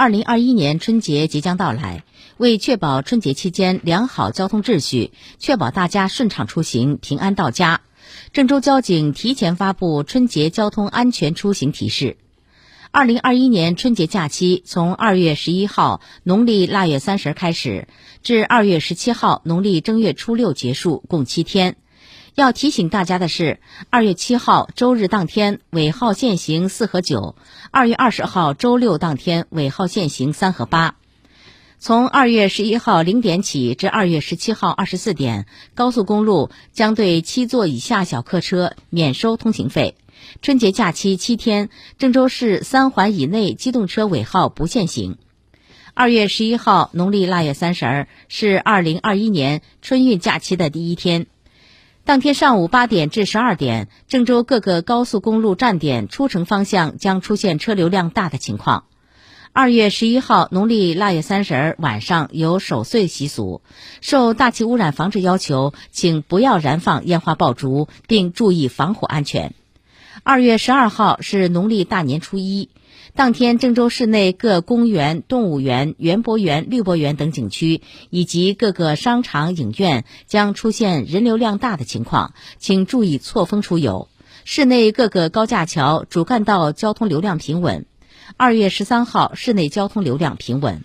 二零二一年春节即将到来，为确保春节期间良好交通秩序，确保大家顺畅出行、平安到家，郑州交警提前发布春节交通安全出行提示。二零二一年春节假期从二月十一号农历腊月三十开始，至二月十七号农历正月初六结束，共七天。要提醒大家的是，二月七号周日当天尾号限行四和九；二月二十号周六当天尾号限行三和八。从二月十一号零点起至二月十七号二十四点，高速公路将对七座以下小客车免收通行费。春节假期七天，郑州市三环以内机动车尾号不限行。二月十一号农历腊月三十儿是二零二一年春运假期的第一天。当天上午八点至十二点，郑州各个高速公路站点出城方向将出现车流量大的情况。二月十一号农历腊月三十儿晚上有守岁习俗，受大气污染防治要求，请不要燃放烟花爆竹，并注意防火安全。二月十二号是农历大年初一。当天，郑州市内各公园、动物园、园博园、绿博园等景区以及各个商场、影院将出现人流量大的情况，请注意错峰出游。市内各个高架桥、主干道交通流量平稳。二月十三号，市内交通流量平稳。